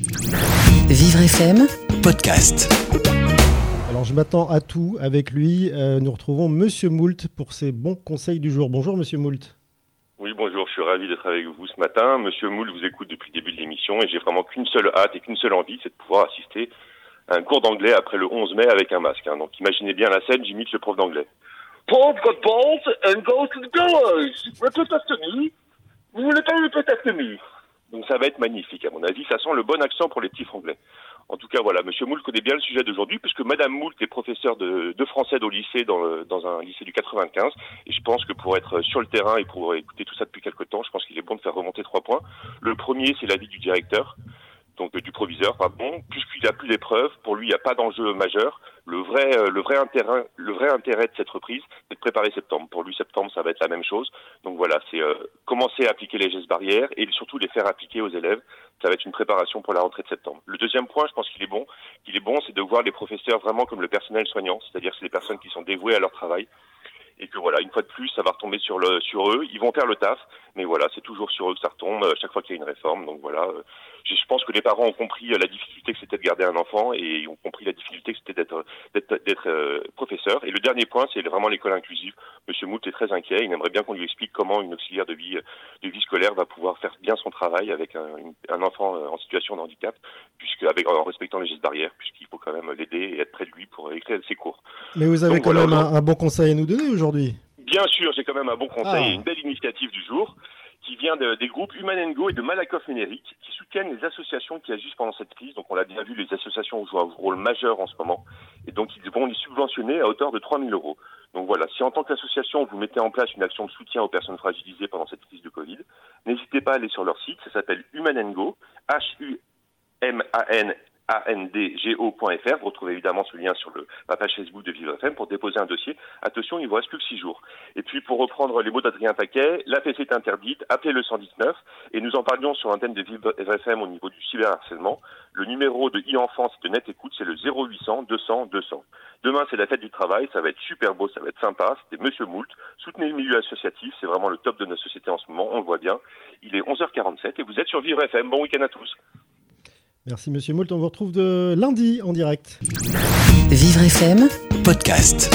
Vivre FM, podcast. Alors je m'attends à tout avec lui. Euh, nous retrouvons Monsieur Moult pour ses bons conseils du jour. Bonjour Monsieur Moult. Oui, bonjour, je suis ravi d'être avec vous ce matin. Monsieur Moult vous écoute depuis le début de l'émission et j'ai vraiment qu'une seule hâte et qu'une seule envie, c'est de pouvoir assister à un cours d'anglais après le 11 mai avec un masque. hein. Donc imaginez bien la scène, j'imite le prof d'anglais. Paul got balls and goes to the doors. Repeat after me. Vous voulez pas répéter after me Donc ça va être magnifique à mon avis, ça sent le bon accent pour les petits franglais. En tout cas, voilà, Monsieur Moult connaît bien le sujet d'aujourd'hui, puisque Madame Moult est professeure de, de français au lycée, dans, le- dans un lycée du 95. Et je pense que pour être sur le terrain et pour écouter tout ça depuis quelque temps, je pense qu'il est bon de faire remonter trois points. Le premier, c'est l'avis du directeur, donc du proviseur, pardon. Puisqu'il n'a plus d'épreuves, pour lui, il n'y a pas d'enjeu majeur. Le vrai, euh, le vrai intérêt, le vrai intérêt de cette reprise, c'est de préparer septembre. Pour lui, septembre, ça va être la même chose. Donc voilà, c'est euh, commencer à appliquer les gestes barrières et surtout les faire appliquer aux élèves. Ça va être une préparation pour la rentrée de septembre. Le deuxième point, je pense qu'il est bon, qu'il est bon, c'est de voir les professeurs vraiment comme le personnel soignant, c'est-à-dire c'est des personnes qui sont dévouées à leur travail et que voilà, une fois de plus, ça va retomber sur le sur eux. Ils vont faire le taf, mais voilà, c'est toujours sur eux que ça retombe euh, chaque fois qu'il y a une réforme. Donc voilà, euh, je pense que les parents ont compris euh, la difficulté que c'était de garder un enfant et ont compris la difficulté que c'était d'être d'être d'être euh, professeur. Et le dernier point, c'est vraiment l'école inclusive. Monsieur Moult est très inquiet. Il aimerait bien qu'on lui explique comment une auxiliaire de vie de vie scolaire va pouvoir faire bien son travail avec un, une- un enfant en situation de handicap, puisque avec en respectant les gestes barrières, puisqu'il faut quand même l'aider et être près de lui pour écrire ses cours. Mais vous avez Donc quand voilà, même un, un bon conseil à nous donner aujourd'hui. Bien sûr, j'ai quand même un bon conseil Ah. et une belle initiative du jour qui vient de- des groupes Human Go et de Malakoff Ménéric qui soutiennent les associations qui agissent pendant cette crise. Donc on l'a bien vu, les associations jouent un rôle majeur en ce moment et donc ils vont les subventionner à hauteur de 3 000 euros. Donc voilà, si en tant qu'association vous mettez en place une action de soutien aux personnes fragilisées pendant cette crise de Covid, n'hésitez pas à aller sur leur site, ça s'appelle Human Go, H-U-M-A-N andgo.fr. Vous retrouvez évidemment ce lien sur le, la page Facebook de Vivre FM pour déposer un dossier. Attention, il vous reste plus que 6 jours. Et puis, pour reprendre les mots d'Adrien Paquet, la PC est interdite, appelez le 119. Et nous en parlions sur l'antenne de Vivre FM au niveau du cyberharcèlement. Le numéro de e-enfance de Net Écoute, c'est le 0800 200 200. Demain, c'est la fête du travail. Ça va être super beau, ça va être sympa. C'était Monsieur Moult. Soutenez le milieu associatif. C'est vraiment le top de notre société en ce moment. On le voit bien. Il est 11h47 et vous êtes sur Vivre FM. Bon week-end à tous. Merci Monsieur Moult. On vous retrouve de lundi en direct. Vivre FM, Podcast.